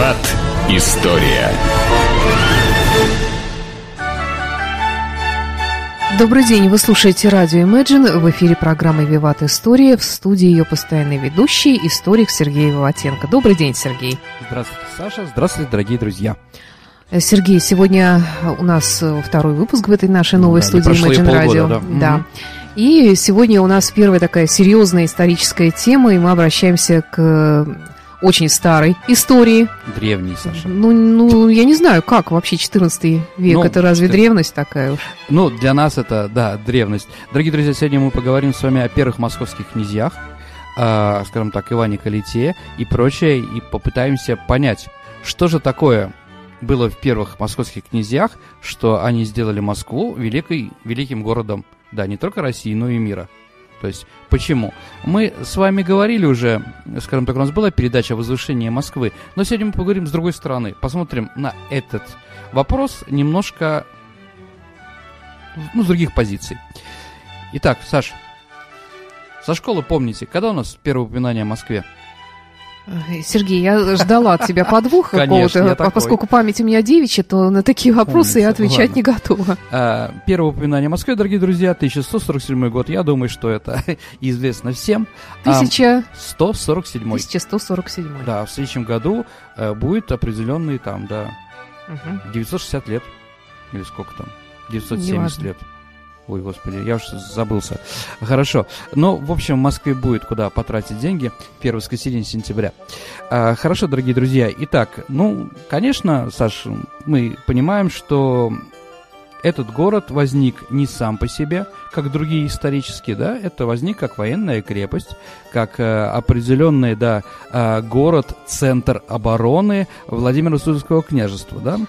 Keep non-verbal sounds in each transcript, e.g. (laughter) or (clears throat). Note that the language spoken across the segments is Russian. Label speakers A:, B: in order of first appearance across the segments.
A: Виват. История.
B: Добрый день, вы слушаете радио Imagine. В эфире программы «Виват История». В студии ее постоянный ведущий, историк Сергей Виватенко. Добрый день, Сергей.
C: Здравствуйте, Саша. Здравствуйте, дорогие друзья.
B: Сергей, сегодня у нас второй выпуск в этой нашей новой
C: Да,
B: студии Imagine
C: полгода,
B: Radio.
C: да.
B: Да. И сегодня у нас первая такая серьезная историческая тема, и мы обращаемся к очень старой истории.
C: Древний, Саша.
B: Ну, ну, я не знаю, как вообще 14 век,
C: Ну,
B: это разве
C: что-
B: древность такая уж?
C: Ну, для нас это, да, древность. Дорогие друзья, сегодня мы поговорим с вами о первых московских князьях, а, скажем так, Иване Калите и прочее, и попытаемся понять, что же такое было в первых московских князьях, что они сделали Москву великой, великим городом, да, не только России, но и мира. То есть, почему? Мы с вами говорили уже, скажем так, у нас была передача «Возвышение Москвы», но сегодня мы поговорим с другой стороны, посмотрим на этот вопрос немножко ну, с других позиций. Итак, Саш, со школы помните, когда у нас первое упоминание о Москве?
B: Сергей, я ждала от тебя
C: Конечно,
B: какого-то, а поскольку память у меня девичья, то на такие вопросы я отвечать
C: ладно.
B: не готова.
C: А, первое упоминание о Москве, дорогие друзья, 1147 год. Я думаю, что это (laughs) известно всем. А,
B: Тысяча...
C: 147.
B: 1147.
C: Да, в следующем году э, будет определенный там, да,
B: Мгм.
C: 960 лет. Или сколько там? 970
B: Неважно.
C: лет. Ой, господи, я уж забылся. Хорошо. Ну, в общем, в Москве будет куда потратить деньги. Первое воскресенье сентября. А, хорошо, дорогие друзья. Итак, ну, конечно, Саш, мы понимаем, что этот город возник не сам по себе, как другие исторические, да, это возник как военная крепость, как э, определенный, да, э, город, центр обороны Владимира Суздальского княжества, да.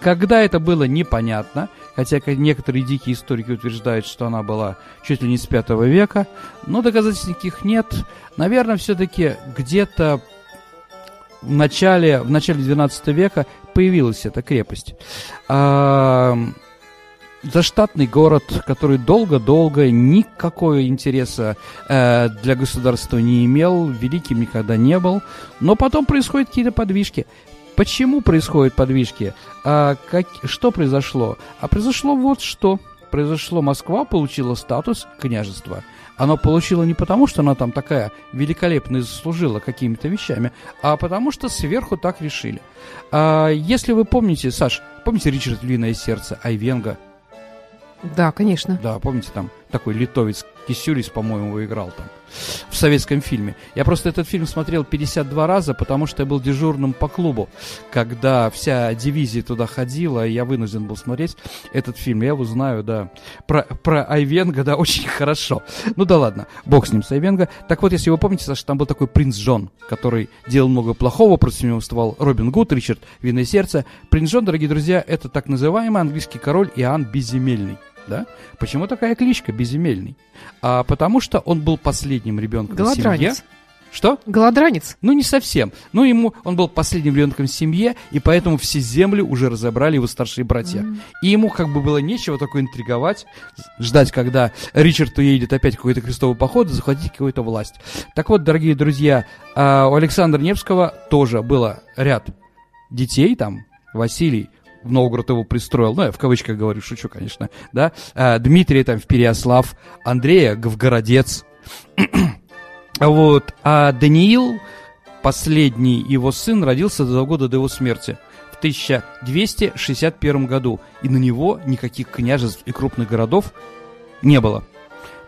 C: Когда это было непонятно, хотя некоторые дикие историки утверждают, что она была чуть ли не с пятого века, но доказательств никаких нет. Наверное, все-таки где-то в начале, в начале 12 века появилась эта крепость. А, заштатный город, который долго-долго никакого интереса э, для государства не имел, великим никогда не был, но потом происходят какие-то подвижки. Почему происходят подвижки? А, как, что произошло? А произошло вот что. Произошло, Москва получила статус княжества. Оно получило не потому, что она там такая великолепная и заслужила какими-то вещами, а потому что сверху так решили. А, если вы помните, Саш, помните Ричард Львиное сердце, Айвенга?
B: Да, конечно.
C: Да, помните, там такой литовец Кисюрис, по-моему, его играл там в советском фильме. Я просто этот фильм смотрел 52 раза, потому что я был дежурным по клубу, когда вся дивизия туда ходила, и я вынужден был смотреть этот фильм. Я его знаю, да. Про, про Айвенга, да, (laughs) очень хорошо. Ну да ладно, бог с ним, с Айвенга. Так вот, если вы помните, Саша, там был такой принц Джон, который делал много плохого, против него вставал Робин Гуд, Ричард Винное сердце. Принц Джон, дорогие друзья, это так называемый английский король Иоанн Безземельный. Да? Почему такая кличка Безземельный? А потому что он был последним ребенком в семье. Что?
B: Голодранец.
C: Ну, не совсем. Ну, ему, он был последним ребенком в семье, и поэтому все земли уже разобрали его старшие братья. И ему как бы было нечего такое интриговать, ждать, когда Ричард уедет опять в какой-то крестовый поход и захватить какую-то власть. Так вот, дорогие друзья, а, у Александра Невского тоже было ряд детей, там, Василий, в Новгород его пристроил, ну, я в кавычках говорю, шучу, конечно, да, А, Дмитрий там в Переослав, Андрея в Городец, (clears throat) вот, а Даниил, последний его сын, родился за два года до его смерти в 1261 году, и на него никаких княжеств и крупных городов не было.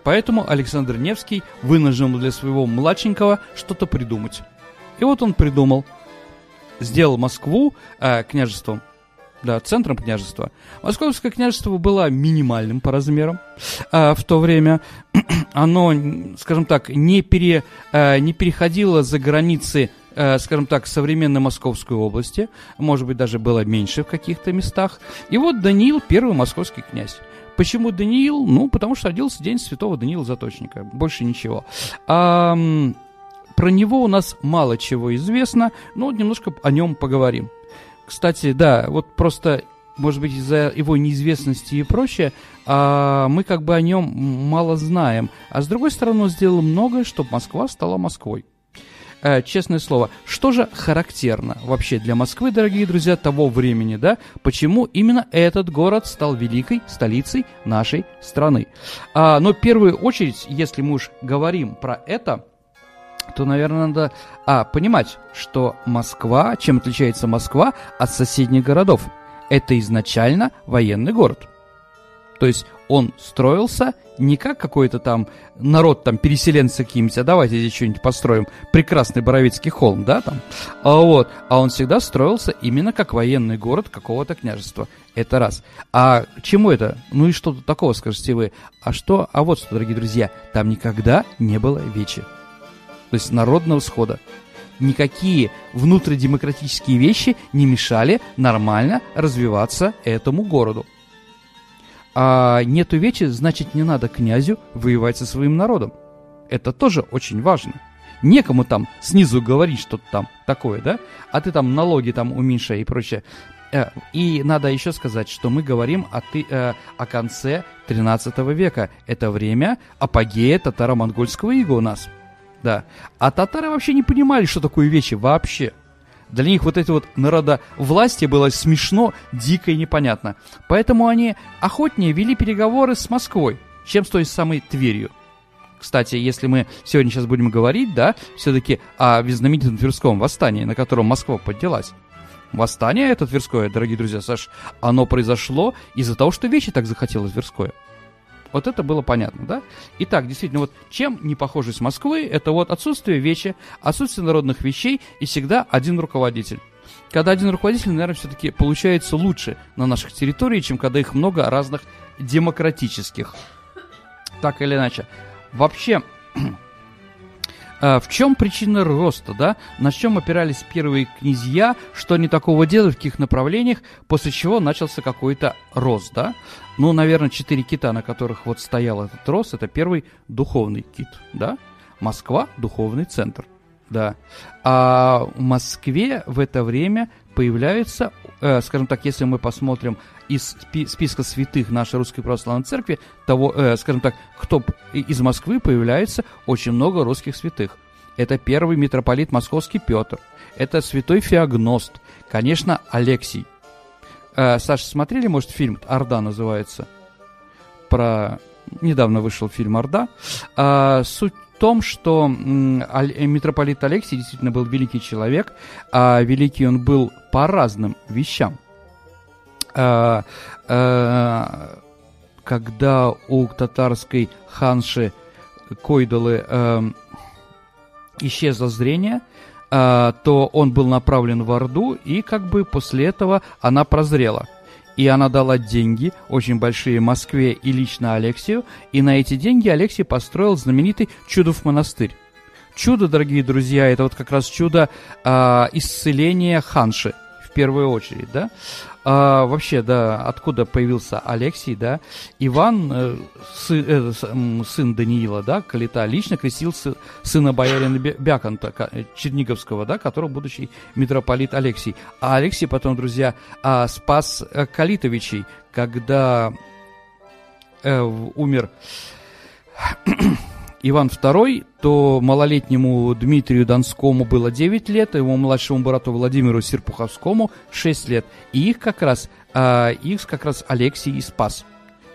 C: Поэтому Александр Невский вынужден для своего младшенького что-то придумать. И вот он придумал, сделал Москву э, княжеством, да, центром княжества. Московское княжество было минимальным по размерам а, в то время. (clears throat) Оно, скажем так, не, пере, а, не переходило за границы, а, скажем так, современной Московской области. Может быть, даже было меньше в каких-то местах. И вот Даниил, первый московский князь. Почему Даниил? Ну, потому что родился день святого Даниила Заточника. Больше ничего. А, про него у нас мало чего известно, но немножко о нем поговорим. Кстати, да, вот просто, может быть, из-за его неизвестности и прочее, а, мы как бы о нем мало знаем. А с другой стороны, он сделал многое, чтобы Москва стала Москвой. э, честное слово, что же характерно вообще для Москвы, дорогие друзья, того времени, да? Почему именно этот город стал великой столицей нашей страны? А, но в первую очередь, если мы уж говорим про это, то, наверное, надо а, понимать, что Москва, чем отличается Москва от соседних городов? Это изначально военный город. То есть он строился не как какой-то там народ, там, переселенцы какие-нибудь, а давайте здесь что-нибудь построим, прекрасный Боровицкий холм, да, там, а вот, а он всегда строился именно как военный город какого-то княжества, это раз. А чему это? Ну и что тут такого, скажете вы? А что? А вот что, дорогие друзья, там никогда не было вечи, то есть народного схода. Никакие внутридемократические вещи не мешали нормально развиваться этому городу. А нету вечи, значит не надо князю воевать со своим народом. Это тоже очень важно. Некому там снизу говорить что-то там такое, да? А ты там налоги там уменьшай и прочее. Э, и надо еще сказать, что мы говорим о, ты, э, о конце 13 века. Это время апогея татаро-монгольского ига у нас. Да. А татары вообще не понимали, что такое вечи вообще. Для них вот это вот народовластие было смешно, дико и непонятно. Поэтому они охотнее вели переговоры с Москвой, чем с той самой Тверью. Кстати, если мы сегодня сейчас будем говорить, да, все-таки о знаменитом Тверском восстании, на котором Москва поднялась. Восстание это Тверское, дорогие друзья, Саш, оно произошло из-за того, что вещи так захотелось Тверское. Вот это было понятно, да? Итак, действительно, вот чем не похожесть Москвы, это вот отсутствие вечи, отсутствие народных вещей и всегда один руководитель. Когда один руководитель, наверное, все-таки получается лучше на наших территориях, чем когда их много разных демократических. Так или иначе. Вообще, (clears throat) в чем причина роста, да? На чем опирались первые князья, что они такого делали, в каких направлениях, после чего начался какой-то рост, да? Ну, наверное, четыре кита, на которых вот стоял этот рост, это первый духовный кит, да? Москва – духовный центр, да. А в Москве в это время появляются, э, скажем так, если мы посмотрим из спи списка святых нашей Русской Православной Церкви, того, э, скажем так, кто из Москвы появляется очень много русских святых. Это первый митрополит московский Петр, это святой Феогност, конечно, Алексий. Э, Саша, смотрели, может, фильм «Орда» называется? Про... Недавно вышел фильм «Орда». А, суть том, что митрополит Алексий действительно был великий человек, а великий он был по разным вещам – а, а, когда у татарской ханши Койдалы а, исчезло зрение, а, то он был направлен в Орду, и как бы после этого она прозрела. И она дала деньги, очень большие, Москве и лично Алексию, и на эти деньги Алексей построил знаменитый Чудов монастырь. Чудо, дорогие друзья, это вот как раз чудо э, исцеления ханши в первую очередь, да. А, вообще, да, откуда появился Алексий, да? Иван, э, сы, э, сын Даниила, да, Калита, лично крестил сына боярина Бяконта, э, Черниговского, да, которого будущий митрополит Алексий. А Алексий потом, друзья, а, спас э, Калитовичей, когда э, умер Иван II, то малолетнему Дмитрию Донскому было 9 лет, а его младшему брату Владимиру Серпуховскому 6 лет. И их как раз, а, их как раз Алексий и спас.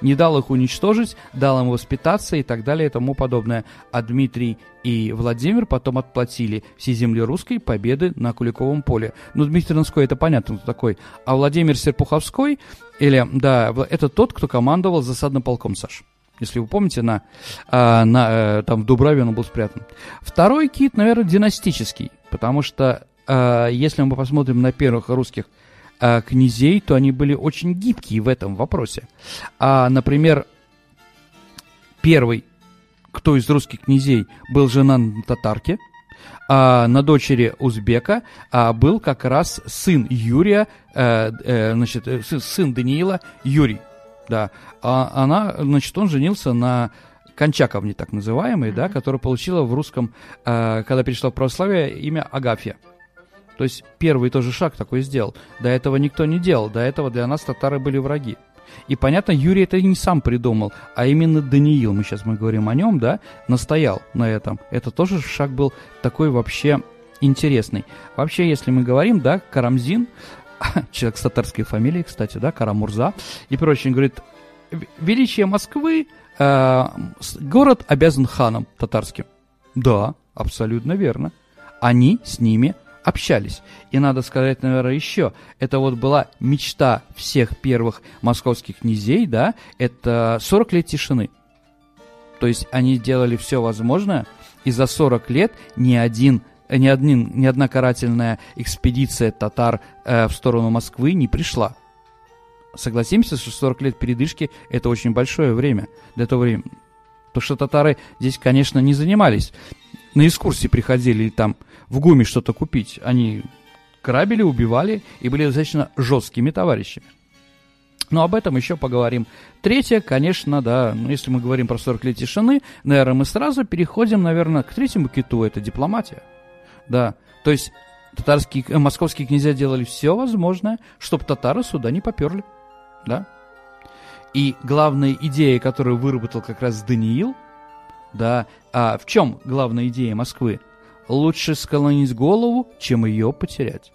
C: Не дал их уничтожить, дал им воспитаться и так далее и тому подобное. А Дмитрий и Владимир потом отплатили все земли русской победы на Куликовом поле. Ну, Дмитрий Донской, это понятно, кто такой. А Владимир Серпуховской, или, да, это тот, кто командовал засадным полком, Саш если вы помните, на, а, на, э, там в Дубраве он был спрятан. Второй кит, наверное, династический, потому что а, если мы посмотрим на первых русских а, князей, то они были очень гибкие в этом вопросе. А, например, первый, кто из русских князей был жена на татарке, а на дочери узбека а, был как раз сын Юрия, а, а, значит, сын Даниила Юрий да. А она, значит, он женился на Кончаковне, так называемой, mm-hmm. да, которая получила в русском, э, когда перешла в православие, имя Агафья. То есть первый тоже шаг такой сделал. До этого никто не делал. До этого для нас татары были враги. И понятно, Юрий это не сам придумал, а именно Даниил, мы сейчас мы говорим о нем, да, настоял на этом. Это тоже шаг был такой вообще интересный. Вообще, если мы говорим, да, Карамзин, (laughs) человек с татарской фамилией, кстати, да, Карамурза, и прочее, говорит, величие Москвы, э, город обязан ханам татарским. Да, абсолютно верно. Они с ними общались. И надо сказать, наверное, еще, это вот была мечта всех первых московских князей, да, это 40 лет тишины. То есть они делали все возможное, и за 40 лет ни один ни, один, ни одна карательная экспедиция татар э, в сторону Москвы не пришла. Согласимся, что 40 лет передышки – это очень большое время для того времени. То, что татары здесь, конечно, не занимались. На экскурсии приходили там в ГУМе что-то купить. Они грабили, убивали и были достаточно жесткими товарищами. Но об этом еще поговорим. Третье, конечно, да, ну, если мы говорим про 40 лет тишины, наверное, мы сразу переходим, наверное, к третьему киту, это дипломатия. Да, то есть татарские, э, московские князья делали все возможное, чтобы татары сюда не поперли. Да. И главная идея, которую выработал как раз Даниил, да, а в чем главная идея Москвы? Лучше склонить голову, чем ее потерять.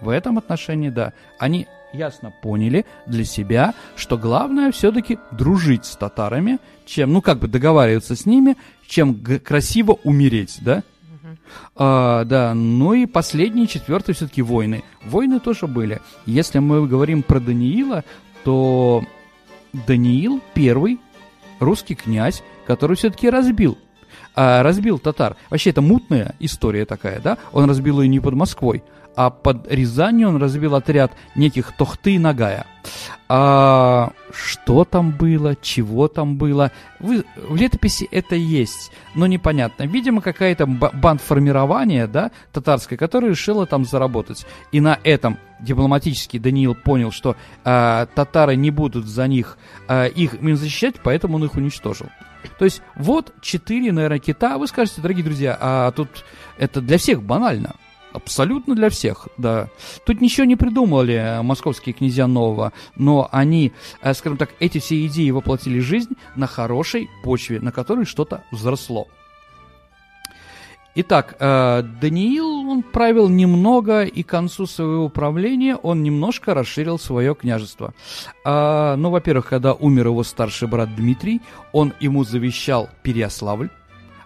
C: В этом отношении, да, они ясно поняли для себя, что главное все-таки дружить с татарами, чем, ну, как бы договариваться с ними, чем красиво умереть, да? А, да, ну и последний, четвертый все-таки войны. Войны тоже были. Если мы говорим про Даниила, то Даниил первый русский князь, который все-таки разбил а, разбил татар. Вообще это мутная история такая, да? Он разбил ее не под Москвой, а под Рязанью он разбил отряд неких Тохты и Нагая. А, что там было, чего там было, Вы, в летописи это есть, но непонятно. Видимо, какая-то бандформирование, да, татарское, которое решило там заработать. И на этом дипломатически Даниил понял, что а, татары не будут за них а, их защищать, поэтому он их уничтожил. То есть вот четыре, наверное, кита. Вы скажете, дорогие друзья, а тут это для всех банально. Абсолютно для всех, да. Тут ничего не придумали э, московские князья нового, но они, э, скажем так, эти все идеи воплотили в жизнь на хорошей почве, на которой что-то взросло. Итак, э, Даниил, он правил немного, и к концу своего правления он немножко расширил свое княжество. Э, ну, во-первых, когда умер его старший брат Дмитрий, он ему завещал Переяславль,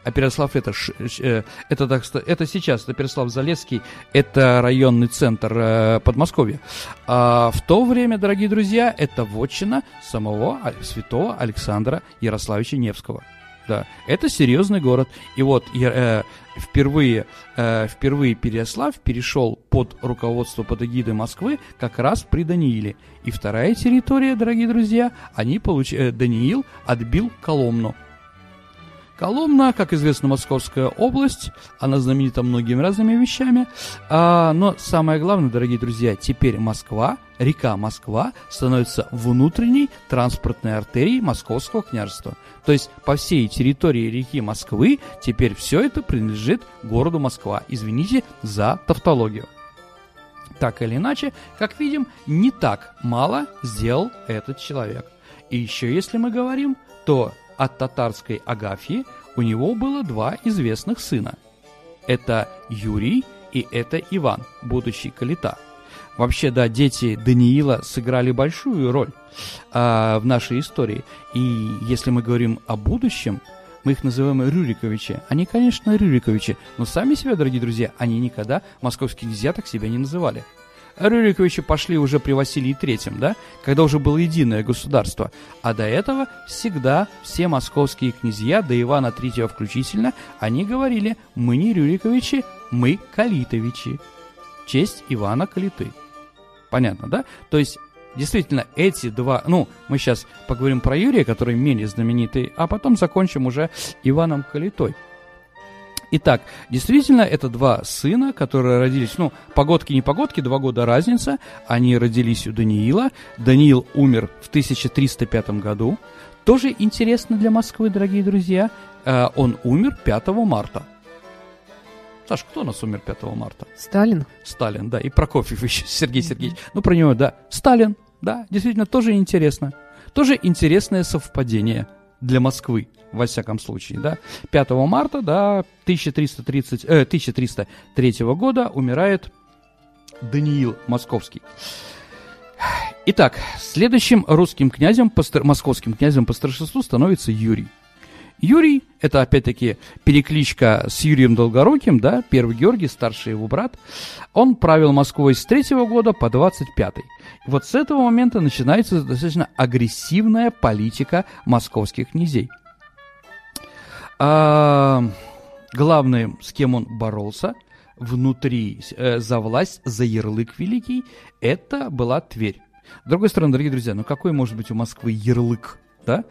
C: а Переслав это, э, это, так, это сейчас, это Переслав-Залесский, это районный центр э, Подмосковья. А в то время, дорогие друзья, это вотчина самого святого Александра Ярославича Невского. Да, это серьезный город. И вот э, впервые, э, впервые Переяслав перешел под руководство, под эгидой Москвы как раз при Данииле. И вторая территория, дорогие друзья, они получ... э, Даниил отбил Коломну. Коломна, как известно, Московская область, она знаменита многими разными вещами, а, но самое главное, дорогие друзья, теперь Москва, река Москва становится внутренней транспортной артерией Московского княжества. То есть по всей территории реки Москвы теперь все это принадлежит городу Москва. Извините за тавтологию. Так или иначе, как видим, не так мало сделал этот человек. И еще если мы говорим, то от татарской Агафьи у него было два известных сына. Это Юрий и это Иван, будущий Калита. Вообще, да, дети Даниила сыграли большую роль а, в нашей истории. И если мы говорим о будущем, мы их называем Рюриковичи. Они, конечно, Рюриковичи, но сами себя, дорогие друзья, они никогда, московские князья, так себя не называли. Рюриковичи пошли уже при Василии Третьем, да, когда уже было единое государство. А до этого всегда все московские князья, до Ивана Третьего включительно, они говорили «мы не Рюриковичи, мы Калитовичи». Честь Ивана Калиты. Понятно, да? То есть Действительно, эти два... Ну, мы сейчас поговорим про Юрия, который менее знаменитый, а потом закончим уже Иваном Калитой. Итак, действительно, это два сына, которые родились, ну, погодки не погодки, два года разница. Они родились у Даниила. Даниил умер в 1305 году. Тоже интересно для Москвы, дорогие друзья. Э, он умер 5 марта. Саш, кто у нас умер 5 марта?
B: Сталин.
C: Сталин, да, и Прокофьев еще, (laughs) Сергей Сергеевич. Ну, про него, да. Сталин, да, действительно, тоже интересно. Тоже интересное совпадение. Для Москвы, во всяком случае, да. 5 марта, да, 1330, э, 1303 года умирает Даниил Московский. Итак, следующим русским князем, по, московским князем по старшинству становится Юрий. Юрий, это опять-таки перекличка с Юрием Долгоруким, да, первый Георгий, старший его брат. Он правил Москвой с 3 года по 25 -й. Вот с этого момента начинается достаточно агрессивная политика московских князей. А, главным, с кем он боролся внутри, э, за власть, за ярлык великий, это была Тверь. С другой стороны, дорогие друзья, ну какой может быть у Москвы ярлык, да?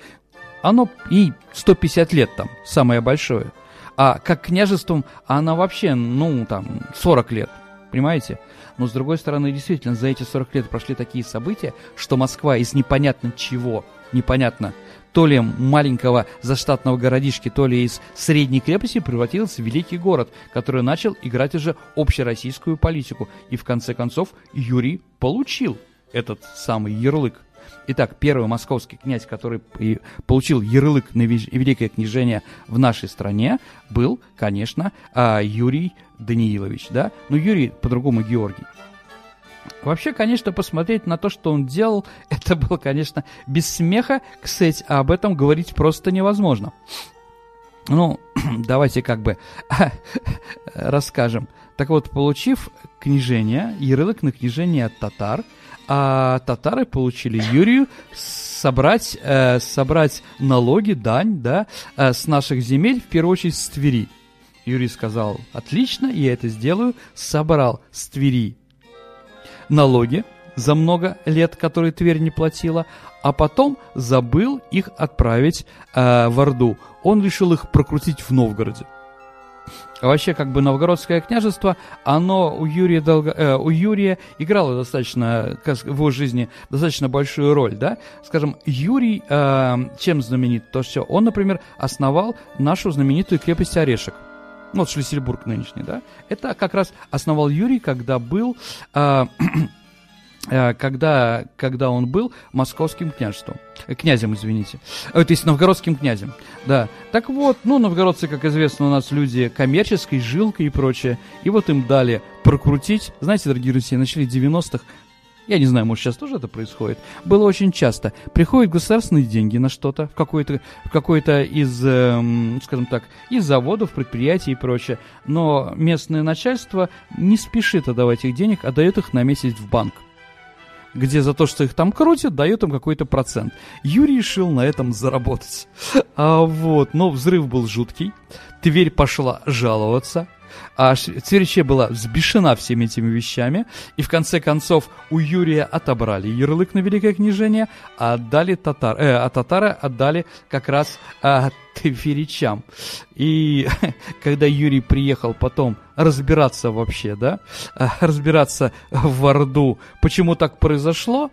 C: Оно и 150 лет там, самое большое. А как княжеством она вообще, ну, там, 40 лет, понимаете? Но, с другой стороны, действительно, за эти 40 лет прошли такие события, что Москва из непонятно чего, непонятно, то ли маленького заштатного городишки, то ли из средней крепости превратилась в великий город, который начал играть уже общероссийскую политику. И в конце концов Юрий получил этот самый ярлык. Итак, первый московский князь, который получил ярлык на великое княжение в нашей стране, был, конечно, а, Юрий Даниилович, да? Ну, Юрий по-другому Георгий. Вообще, конечно, посмотреть на то, что он делал, (laughs) это было, конечно, без смеха, кстати, об этом говорить просто невозможно. Ну, (clears throat) давайте как бы (laughs) расскажем. Так вот, получив княжение, ярлык на княжение от татар, а татары получили Юрию собрать, э, собрать налоги, дань, да, э, с наших земель, в первую очередь с Твери. Юрий сказал, отлично, я это сделаю, собрал с Твери налоги за много лет, которые Тверь не платила, а потом забыл их отправить э, в Орду. Он решил их прокрутить в Новгороде. Вообще, как бы новгородское княжество, оно у Юрия, Долго, э, у Юрия играло достаточно, в его жизни достаточно большую роль, да. Скажем, Юрий э, чем знаменит? То, что он, например, основал нашу знаменитую крепость Орешек. Ну, вот Шлиссельбург нынешний, да. Это как раз основал Юрий, когда был... Э, (clears throat) когда, когда он был московским княжеством, э, князем, извините, э, то есть новгородским князем, да. Так вот, ну, новгородцы, как известно, у нас люди коммерческой, жилкой и прочее, и вот им дали прокрутить, знаете, дорогие друзья, начали 90-х, я не знаю, может, сейчас тоже это происходит. Было очень часто. Приходят государственные деньги на что-то, в какой-то, в какой-то из, эм, скажем так, из заводов, предприятий и прочее. Но местное начальство не спешит отдавать их денег, а дает их на месяц в банк где за то, что их там крутят, дает им какой-то процент. Юрий решил на этом заработать. (laughs) А вот, но взрыв был жуткий. Тверь пошла жаловаться. А Цвериче была взбешена всеми этими вещами, и в конце концов у Юрия отобрали ярлык на Великое княжение, а отдали татар, э, а татары отдали как раз э, тверичам. И (laughs) когда Юрий приехал потом разбираться вообще, да, э, разбираться в Орду, почему так произошло,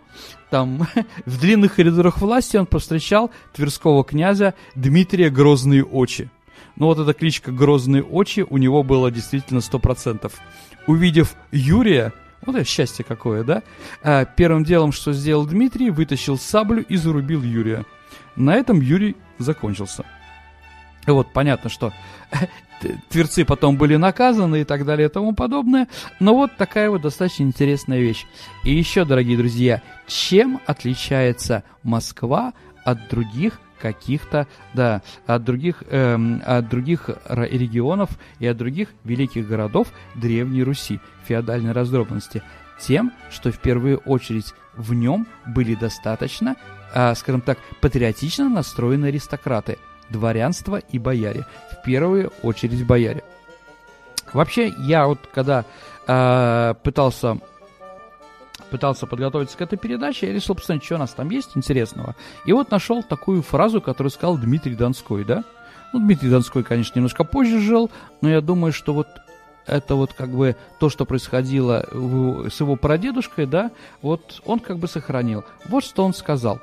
C: там (laughs) в длинных коридорах власти он повстречал тверского князя Дмитрия Грозные Очи. Но вот эта кличка «Грозные очи» у него было действительно сто процентов. Увидев Юрия, вот это счастье какое, да? А, первым делом, что сделал Дмитрий, вытащил саблю и зарубил Юрия. На этом Юрий закончился. Вот, понятно, что (laughs) тверцы потом были наказаны и так далее и тому подобное. Но вот такая вот достаточно интересная вещь. И еще, дорогие друзья, чем отличается Москва от других каких-то, да, от других, эм, от других регионов и от других великих городов Древней Руси, феодальной раздробности, тем, что в первую очередь в нем были достаточно, э, скажем так, патриотично настроенные аристократы, дворянство и бояре, в первую очередь бояре. Вообще, я вот когда э, пытался пытался подготовиться к этой передаче, я решил посмотреть, что у нас там есть интересного. И вот нашел такую фразу, которую сказал Дмитрий Донской, да? Ну, Дмитрий Донской, конечно, немножко позже жил, но я думаю, что вот это вот как бы то, что происходило с его прадедушкой, да, вот он как бы сохранил. Вот что он сказал.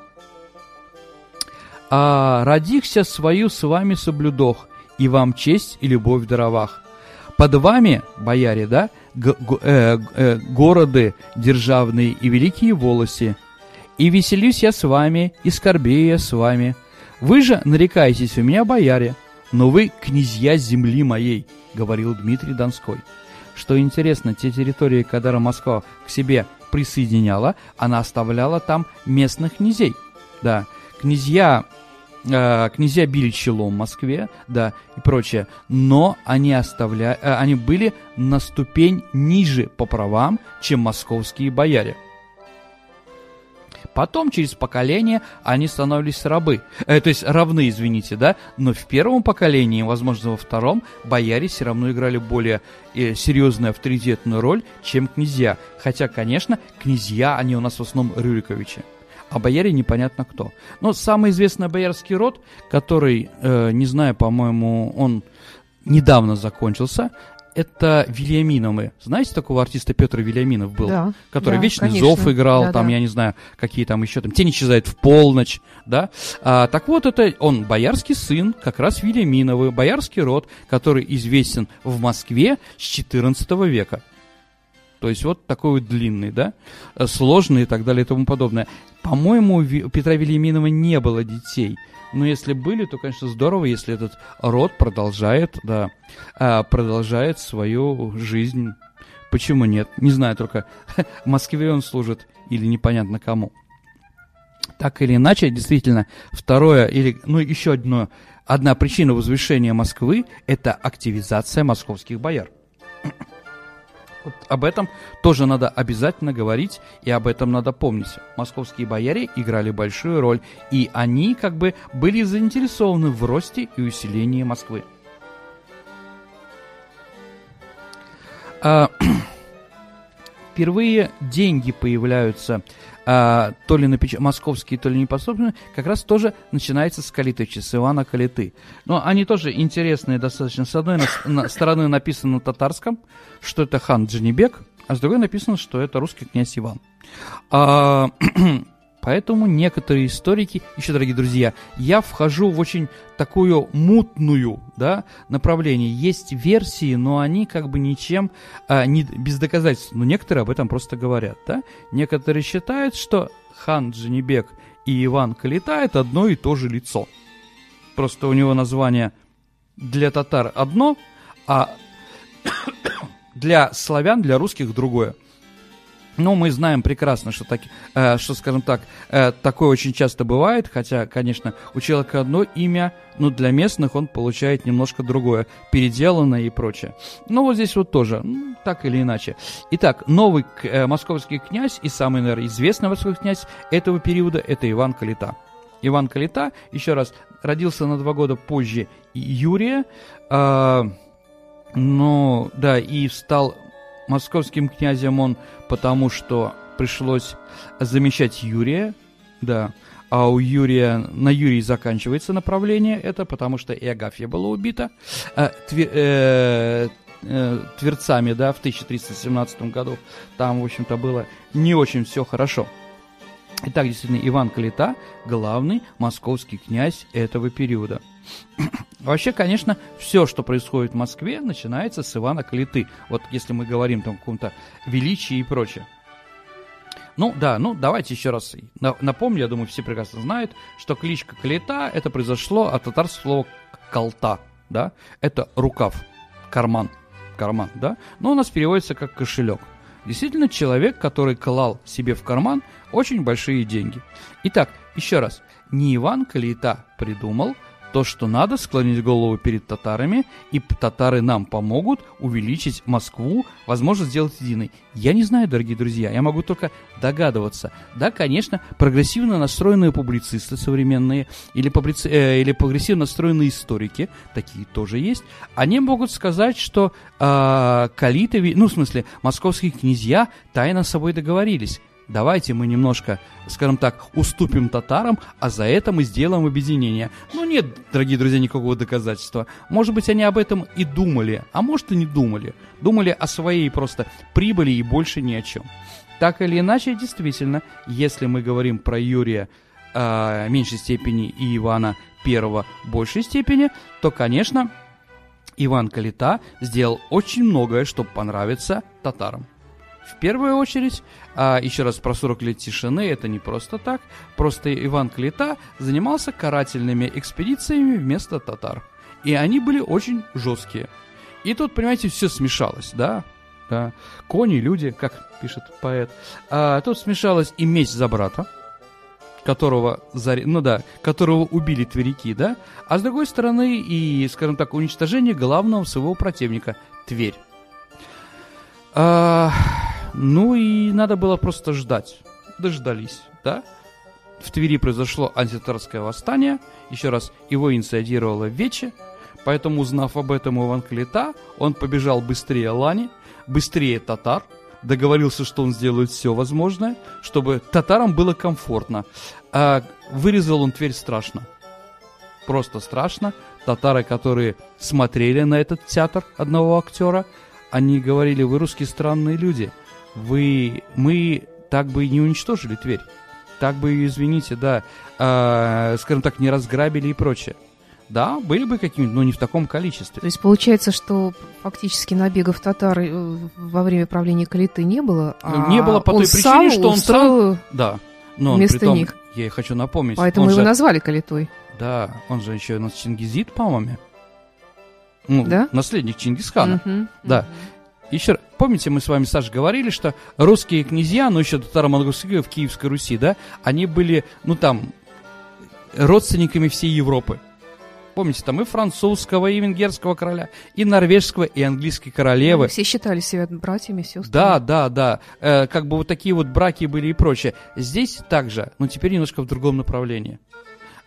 C: «А родихся свою с вами соблюдох, и вам честь и любовь в даровах. Под вами, бояре, да, э, э, городы державные и великие волосы. И веселюсь я с вами, и скорбею я с вами. Вы же нарекаетесь у меня бояре, но вы князья земли моей, говорил Дмитрий Донской. Что интересно, те территории, которые Москва к себе присоединяла, она оставляла там местных князей. Да, князья э, князья били челом в Москве, да, и прочее, но они, оставля... э, они были на ступень ниже по правам, чем московские бояре. Потом, через поколение, они становились рабы, э, то есть равны, извините, да, но в первом поколении, возможно, во втором, бояре все равно играли более э, серьезную авторитетную роль, чем князья. Хотя, конечно, князья, они у нас в основном Рюриковичи а бояре непонятно кто. Но самый известный боярский род, который, э, не знаю, по-моему, он недавно закончился, это Вильяминовы. Знаете такого артиста Петр Вильяминов был?
B: Да,
C: который
B: да,
C: Вечный
B: конечно.
C: Зов играл,
B: Да,
C: там,
B: да.
C: я не знаю, какие там еще там, Тень исчезает в полночь, да? А, так вот, это он боярский сын, как раз Вильяминовы, боярский род, который известен в Москве с 14 века. То есть вот такой вот длинный, да, э, сложный и так далее и тому подобное. По-моему, у Петра Вильяминова не было детей. Но если были, то, конечно, здорово, если этот род продолжает, да, а, продолжает свою жизнь. Почему нет? Не знаю, только (laughs) в Москве он служит или непонятно кому. Так или иначе, действительно, второе или, ну, еще одно, одна причина возвышения Москвы – это активизация московских бояр. Вот об этом тоже надо обязательно говорить, и об этом надо помнить. Московские бояре играли большую роль, и они как бы были заинтересованы в росте и усилении Москвы. А, (clears throat) впервые деньги появляются а, то ли напеч... московские, то ли непособные, как раз тоже начинается с Калитыча, с Ивана Калиты. Но они тоже интересные достаточно. С одной стороны написано на татарском, что это хан Джанибек, а с другой написано, что это русский князь Иван. А, (clears throat) Поэтому некоторые историки, еще, дорогие друзья, я вхожу в очень такую мутную да, направление. Есть версии, но они как бы ничем, а, не, без доказательств. Но некоторые об этом просто говорят. Да? Некоторые считают, что хан Джанибек и Иван Калита это одно и то же лицо. Просто у него название для татар одно, а (coughs) для славян, для русских другое. Но мы знаем прекрасно, что, так, э, что скажем так, э, такое очень часто бывает, хотя, конечно, у человека одно имя, но для местных он получает немножко другое, переделанное и прочее. Но вот здесь вот тоже, ну, так или иначе. Итак, новый э, московский князь и самый, наверное, известный московский князь этого периода – это Иван Калита. Иван Калита, еще раз, родился на два года позже Юрия, э, но, да, и стал московским князем он, потому что пришлось замещать Юрия, да, а у Юрия, на Юрии заканчивается направление это, потому что и Агафья была убита э, тве- э, э, тверцами, да, в 1317 году. Там, в общем-то, было не очень все хорошо. Итак, действительно, Иван Калита – главный московский князь этого периода. (clears throat) Вообще, конечно, все, что происходит в Москве, начинается с Ивана Калиты. Вот если мы говорим там о каком-то величии и прочее. Ну да, ну давайте еще раз на- напомню, я думаю, все прекрасно знают, что кличка Калита это произошло от татарского слова колта, да, это рукав, карман, карман, да, но у нас переводится как кошелек. Действительно, человек, который клал себе в карман очень большие деньги. Итак, еще раз, не Иван Калита придумал то, что надо склонить голову перед татарами, и татары нам помогут увеличить Москву, возможно, сделать единой. Я не знаю, дорогие друзья, я могу только догадываться. Да, конечно, прогрессивно настроенные публицисты современные или, публици- э, или прогрессивно настроенные историки, такие тоже есть, они могут сказать, что э, калитови, ну, в смысле, московские князья тайно с собой договорились. Давайте мы немножко, скажем так, уступим татарам, а за это мы сделаем объединение. Ну нет, дорогие друзья, никакого доказательства. Может быть, они об этом и думали, а может и не думали. Думали о своей просто прибыли и больше ни о чем. Так или иначе, действительно, если мы говорим про Юрия э, меньшей степени и Ивана Первого большей степени, то, конечно, Иван Калита сделал очень многое, чтобы понравиться татарам. В первую очередь, а, еще раз про 40 лет тишины, это не просто так, просто Иван Клита занимался карательными экспедициями вместо татар. И они были очень жесткие. И тут, понимаете, все смешалось, да? да. Кони, люди, как пишет поэт. А, тут смешалась и месть за брата, которого, ну да, которого убили тверики, да, а с другой стороны и, скажем так, уничтожение главного своего противника – Тверь. А, ну и надо было просто ждать. Дождались, да? В Твери произошло антитарское восстание, еще раз, его инициировала Вече, поэтому, узнав об этом Иван Калита, он побежал быстрее Лани, быстрее татар, договорился, что он сделает все возможное, чтобы татарам было комфортно. А вырезал он Тверь страшно. Просто страшно. Татары, которые смотрели на этот театр одного актера, они говорили, вы русские странные люди. Вы, мы так бы и не уничтожили Тверь. Так бы, извините, да, э, скажем так, не разграбили и прочее. Да, были бы какие-нибудь, но не в таком количестве.
B: То есть получается, что фактически набегов татар э, во время правления Калиты не было, а
C: не было по той причине, что он сам, да, но он
B: вместо
C: том,
B: них.
C: Я хочу напомнить.
B: Поэтому его же, назвали Калитой.
C: Да, он же еще у нас Чингизит, по-моему. Ну, да? наследник Чингисхана. Угу, да. Угу. Еще раз, помните, мы с вами, Саша, говорили, что русские князья, ну еще татаро-монгольские в Киевской Руси, да, они были, ну там, родственниками всей Европы. Помните, там и французского, и венгерского короля, и норвежского, и английской королевы.
B: Все считали себя братьями, сестрами.
C: Да, да, да. Э, как бы вот такие вот браки были и прочее. Здесь также, но теперь немножко в другом направлении.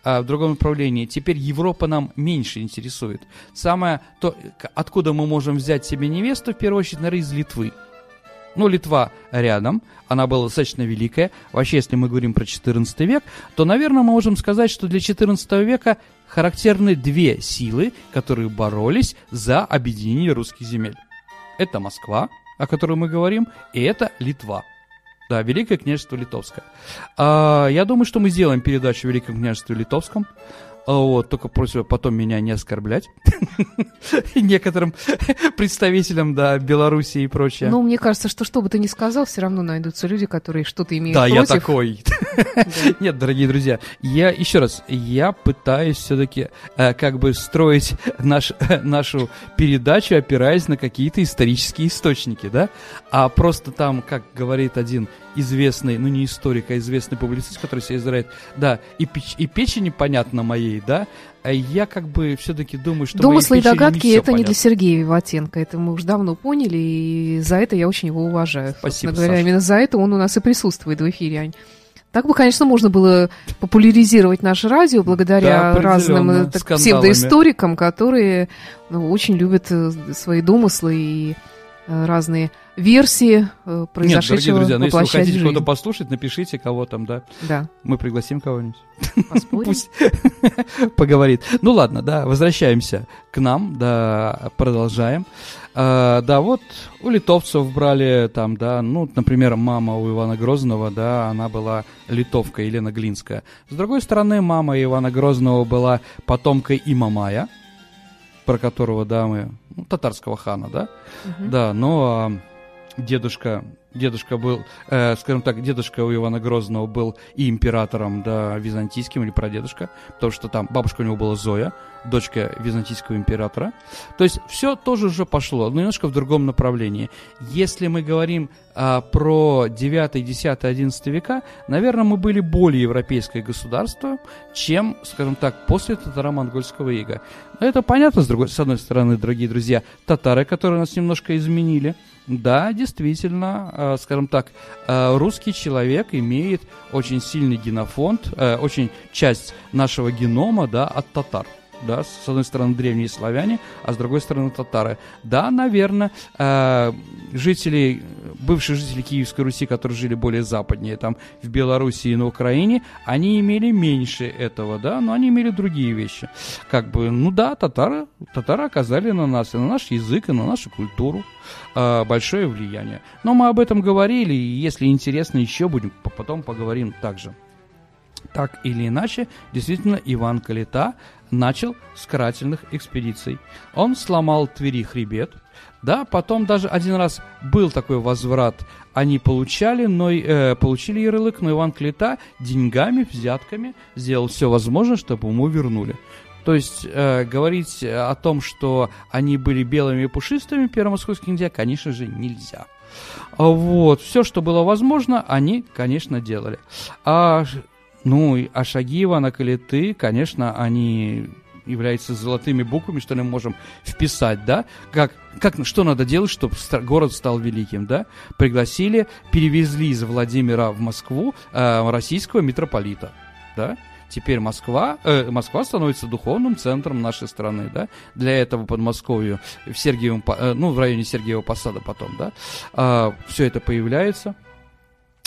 C: А, в другом направлении. Теперь Европа нам меньше интересует. Самое то, откуда мы можем взять себе невесту, в первую очередь, наверное, из Литвы. Ну, Литва рядом, она была достаточно великая. Вообще, если мы говорим про 14 век, то, наверное, мы можем сказать, что для 14 века характерны две силы, которые боролись за объединение русских земель. Это Москва, о которой мы говорим, и это Литва. Да, Великое княжество Литовское. А, я думаю, что мы сделаем передачу Великом княжестве Литовском. А, вот, только просьба потом меня не оскорблять (laughs) некоторым (laughs) представителям, да, Беларуси и прочее.
B: Ну, мне кажется, что что бы ты ни сказал, все равно найдутся люди, которые что-то имеют
C: да, я такой. (laughs) Нет, дорогие друзья, я, еще раз, я пытаюсь все-таки э, как бы строить наш, нашу передачу, опираясь на какие-то исторические источники, да, а просто там, как говорит один известный, ну не историк, а известный публицист, который себя израит, да, и, и печени понятно моей, да, а я как бы все-таки думаю, что
B: Домыслы и догадки это понятно. не для Сергея Виватенко, это мы уже давно поняли, и за это я очень его уважаю.
C: Спасибо,
B: говоря,
C: Саша.
B: именно за это он у нас и присутствует в эфире, Ань. Так бы, конечно, можно было популяризировать наше радио благодаря
C: да,
B: разным э, так, псевдоисторикам, которые ну, очень любят э, свои домыслы и разные версии произошедшего Нет, дорогие друзья, но
C: если вы хотите кого-то послушать, напишите кого там, да.
B: Да.
C: Мы пригласим кого-нибудь. (laughs) Пусть (laughs) поговорит. Ну ладно, да, возвращаемся к нам, да, продолжаем. А, да, вот у литовцев брали там, да, ну, например, мама у Ивана Грозного, да, она была литовка Елена Глинская. С другой стороны, мама Ивана Грозного была потомкой Имамая, про которого, да, мы, ну, татарского хана, да, угу. да, но а, дедушка, дедушка был, э, скажем так, дедушка у Ивана Грозного был и императором, да, византийским, или прадедушка, потому что там бабушка у него была Зоя, дочка византийского императора. То есть все тоже уже пошло, но немножко в другом направлении. Если мы говорим а, про 9, 10, 11 века, наверное, мы были более европейское государство, чем, скажем так, после татаро-монгольского ига. Это понятно, с, другой, с одной стороны, дорогие друзья, татары, которые нас немножко изменили. Да, действительно, э, скажем так, э, русский человек имеет очень сильный генофонд, э, очень часть нашего генома, да, от татар да, с одной стороны древние славяне, а с другой стороны татары. Да, наверное, э, жители, бывшие жители Киевской Руси, которые жили более западнее, там, в Белоруссии и на Украине, они имели меньше этого, да, но они имели другие вещи. Как бы, ну да, татары, татары оказали на нас, и на наш язык, и на нашу культуру э, большое влияние. Но мы об этом говорили, и если интересно, еще будем, потом поговорим также. Так или иначе, действительно, Иван Калита начал с карательных экспедиций. Он сломал Твери хребет, да, потом даже один раз был такой возврат, они получали, но, э, получили ярлык, но Иван Клита деньгами, взятками сделал все возможное, чтобы ему вернули. То есть э, говорить о том, что они были белыми и пушистыми, первомосковские князья, конечно же, нельзя. Вот, все, что было возможно, они, конечно, делали. А, ну, а шаги Ивана Калиты, конечно, они являются золотыми буквами, что мы можем вписать, да, как, как, что надо делать, чтобы город стал великим, да, пригласили, перевезли из Владимира в Москву э, российского митрополита, да, теперь Москва, э, Москва становится духовным центром нашей страны, да, для этого Подмосковью, в Сергиевом, э, ну, в районе Сергиева Посада потом, да, э, а, все это появляется,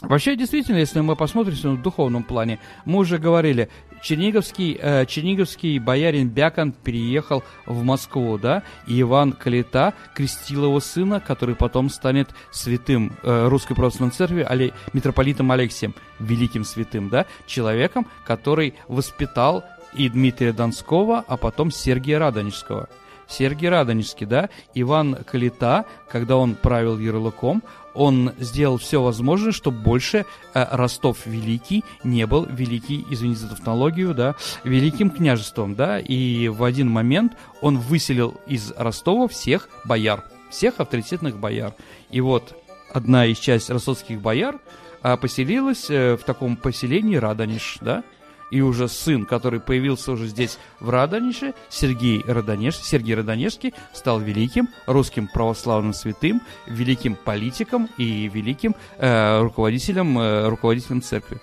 C: Вообще, действительно, если мы посмотрим в духовном плане, мы уже говорили, Черниговский, э, черниговский боярин Бякон переехал в Москву, да, и Иван Калита крестил его сына, который потом станет святым э, Русской Православной Церкви, але, митрополитом Алексием, великим святым, да, человеком, который воспитал и Дмитрия Донского, а потом Сергия Радонежского. Сергий Радонежский, да, Иван Калита, когда он правил ярлыком, он сделал все возможное, чтобы больше э, Ростов Великий не был великий, извините за тавтологию, да, великим княжеством, да, и в один момент он выселил из Ростова всех бояр, всех авторитетных бояр. И вот одна из часть ростовских бояр а, поселилась э, в таком поселении Радонеж, да, и уже сын, который появился уже здесь в Радонише, Сергей Радонеж, Сергей Радонежский, стал великим русским православным святым, великим политиком и великим э, руководителем, э, руководителем церкви.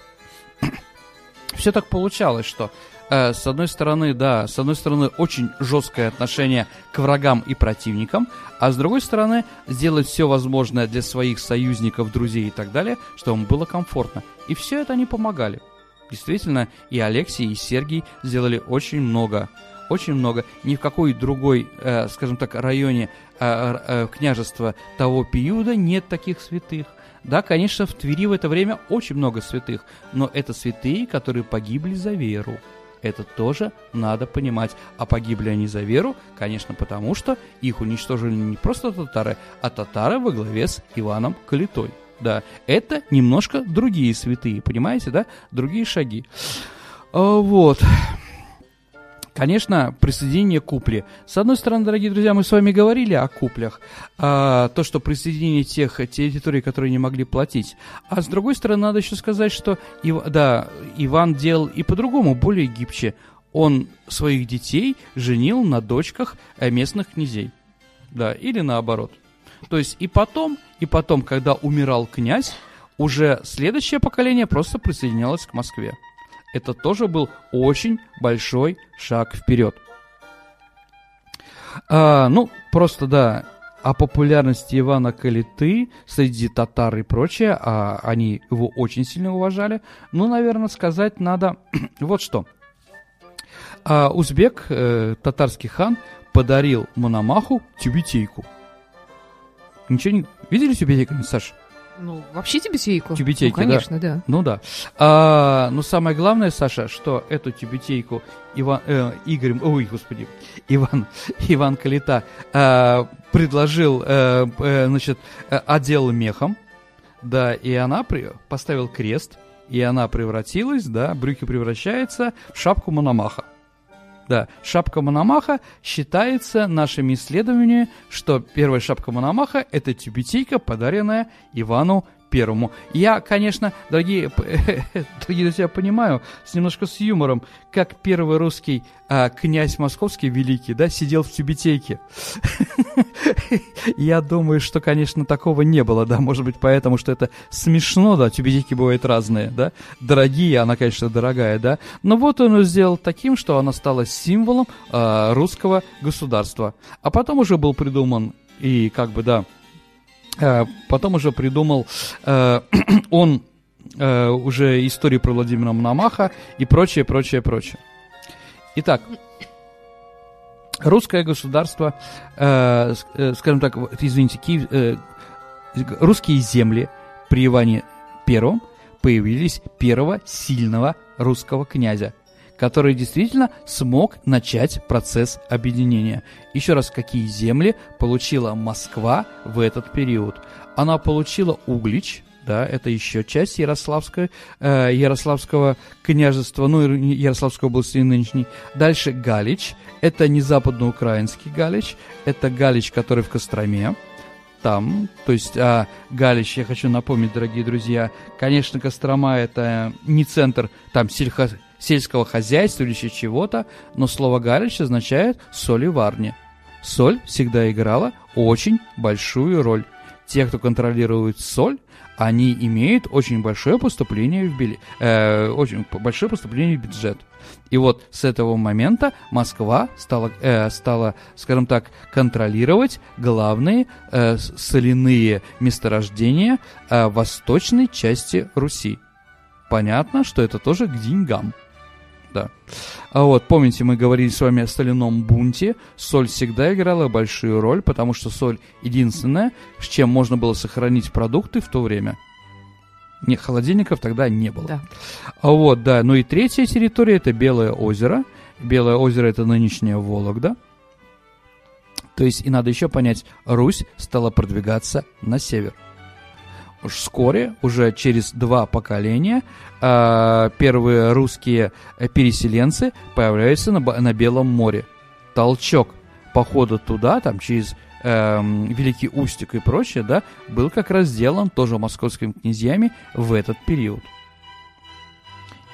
C: (clears throat) Все так получалось, что э, с одной стороны, да, с одной стороны, очень жесткое отношение к врагам и противникам, а с другой стороны, сделать все возможное для своих союзников, друзей и так далее, чтобы им было комфортно. И все это они помогали. Действительно, и Алексей, и Сергий сделали очень много. Очень много. Ни в какой другой, э, скажем так, районе э, э, княжества того периода нет таких святых. Да, конечно, в Твери в это время очень много святых, но это святые, которые погибли за веру. Это тоже надо понимать. А погибли они за веру, конечно, потому что их уничтожили не просто татары, а татары во главе с Иваном Калитой да. Это немножко другие святые, понимаете, да? Другие шаги. А, вот. Конечно, присоединение к купле. С одной стороны, дорогие друзья, мы с вами говорили о куплях, а, то, что присоединение тех территорий, которые не могли платить. А с другой стороны, надо еще сказать, что Ив, да, Иван делал и по-другому, более гибче. Он своих детей женил на дочках местных князей. Да, или наоборот. То есть и потом, и потом, когда умирал князь, уже следующее поколение просто присоединялось к Москве. Это тоже был очень большой шаг вперед. А, ну, просто да, о популярности Ивана Калиты среди татар и прочее, а они его очень сильно уважали. Ну, наверное, сказать надо (clears throat) вот что. А, узбек, э, татарский хан, подарил Мономаху тюбетейку – Ничего не... Видели тюбетейку, Саш?
B: Ну, вообще тюбетейку?
C: Тюбетейки,
B: ну, конечно, да.
C: да. Ну, да. А, но самое главное, Саша, что эту тюбетейку Иван, э, Игорь, ой, господи, Иван, (laughs) Иван Калита э, предложил, э, э, значит, э, отдел мехом, да, и она при, поставил крест, и она превратилась, да, брюки превращается в шапку Мономаха. Да, шапка Мономаха считается нашими исследованиями, что первая шапка Мономаха – это тюбетейка, подаренная Ивану первому. Я, конечно, дорогие, (laughs) дорогие друзья, понимаю, с немножко с юмором, как первый русский а, князь московский великий, да, сидел в тюбетейке. (laughs) Я думаю, что, конечно, такого не было, да, может быть, поэтому, что это смешно, да, тюбетейки бывают разные, да, дорогие, она, конечно, дорогая, да, но вот он сделал таким, что она стала символом а, русского государства. А потом уже был придуман и, как бы, да, потом уже придумал э, (clears throat) он э, уже истории про Владимира Мономаха и прочее, прочее, прочее. Итак, русское государство, скажем так, извините, Киев, русские земли при Иване Первом появились первого сильного русского князя, который действительно смог начать процесс объединения. Еще раз, какие земли получила Москва в этот период? Она получила Углич, да, это еще часть Ярославской, э, Ярославского княжества, ну, Ярославской области нынешней. Дальше Галич, это не западноукраинский Галич, это Галич, который в Костроме, там, то есть а, Галич, я хочу напомнить, дорогие друзья, конечно, Кострома это не центр там сельхо, сельского хозяйства или еще чего-то, но слово Галич означает варни. Соль всегда играла очень большую роль. Те, кто контролирует соль, они имеют очень большое поступление в, били, э, очень большое поступление в бюджет. И вот с этого момента Москва стала, э, стала скажем так, контролировать главные э, соляные месторождения э, восточной части Руси. Понятно, что это тоже к деньгам да. А вот, помните, мы говорили с вами о соляном бунте. Соль всегда играла большую роль, потому что соль единственное, с чем можно было сохранить продукты в то время. Не, холодильников тогда не было. Да. А вот, да. Ну и третья территория это Белое озеро. Белое озеро это нынешняя Вологда. То есть, и надо еще понять, Русь стала продвигаться на север вскоре, уже через два поколения, а, первые русские переселенцы появляются на, на Белом море. Толчок похода туда, там через э, Великий Устик и прочее, да, был как раз сделан тоже московскими князьями в этот период.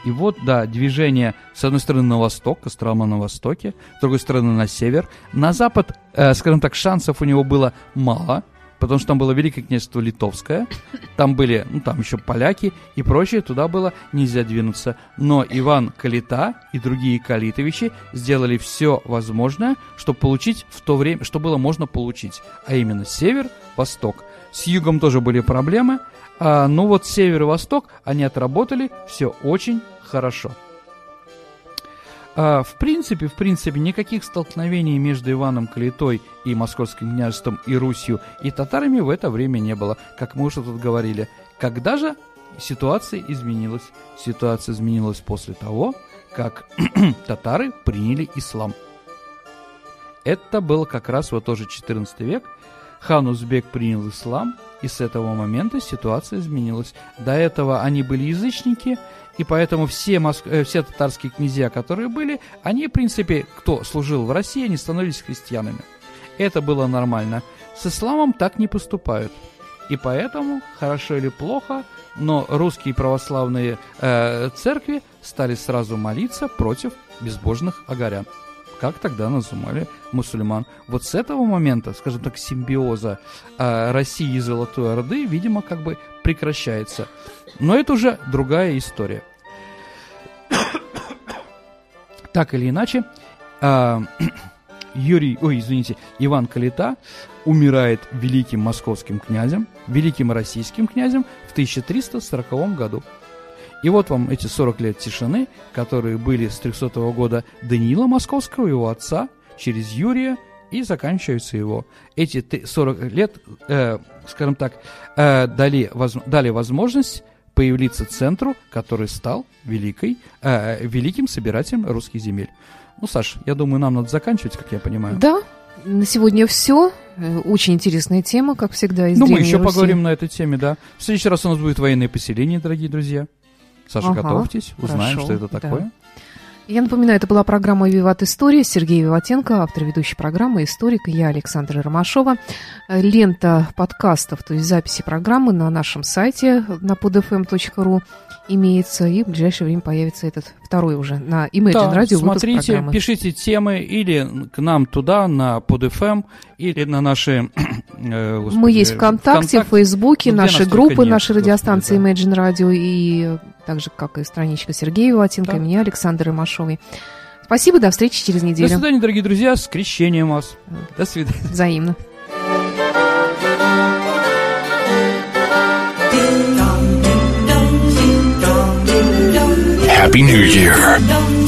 C: И вот, да, движение, с одной стороны, на восток, Кострома на востоке, с другой стороны, на север. На запад, э, скажем так, шансов у него было мало – потому что там было Великое княжество Литовское, там были, ну, там еще поляки и прочее, туда было нельзя двинуться. Но Иван Калита и другие калитовичи сделали все возможное, чтобы получить в то время, что было можно получить, а именно север, восток. С югом тоже были проблемы, а, ну вот север и восток они отработали все очень хорошо. А, в принципе, в принципе, никаких столкновений между Иваном Калитой и Московским княжеством и Русью и татарами в это время не было, как мы уже тут говорили. Когда же ситуация изменилась? Ситуация изменилась после того, как (clears throat) татары приняли ислам. Это был как раз вот тоже 14 век. Хан Узбек принял ислам, и с этого момента ситуация изменилась. До этого они были язычники, и поэтому все, моск... Э, все татарские князья, которые были, они, в принципе, кто служил в России, они становились христианами. Это было нормально. С исламом так не поступают. И поэтому, хорошо или плохо, но русские православные э, церкви стали сразу молиться против безбожных агарян. Как тогда называли мусульман. Вот с этого момента, скажем так, симбиоза э, России и Золотой Орды, видимо, как бы прекращается. Но это уже другая история. (coughs) так или иначе, э, (coughs) Юрий, ой, извините, Иван Калита умирает великим московским князем, великим российским князем в 1340 году. И вот вам эти 40 лет тишины, которые были с 300 года Даниила Московского, его отца, через Юрия, и заканчиваются его. Эти 40 лет, э, скажем так, э, дали, воз, дали возможность появиться центру, который стал великой, э, великим собирателем русских земель. Ну, Саш, я думаю, нам надо заканчивать, как я понимаю.
B: Да, на сегодня все. Э, очень интересная тема, как всегда, из
C: Ну, мы еще Руси. поговорим на этой теме, да. В следующий раз у нас будет военное поселение, дорогие друзья. Саша, ага, готовьтесь, узнаем, хорошо, что это такое. Да.
B: Я напоминаю, это была программа «Виват История». Сергей Виватенко, автор ведущей программы, историк. Я Александра Ромашова. Лента подкастов, то есть записи программы на нашем сайте на podfm.ru имеется, и в ближайшее время появится этот второй уже на Imagine да, Radio
C: смотрите, программы. пишите темы или к нам туда, на PodFM, или на наши... (clears throat)
B: Э, господи, Мы есть ВКонтакте, в Фейсбуке, ну, наши группы, нет, наши радиостанции да. Imagine Radio, и так же, как и страничка Сергея Ватенко, да. меня, Александра Машовой. Спасибо, до встречи через неделю.
C: До свидания, дорогие друзья, с крещением вас. До свидания.
B: Взаимно.
A: Happy New Year.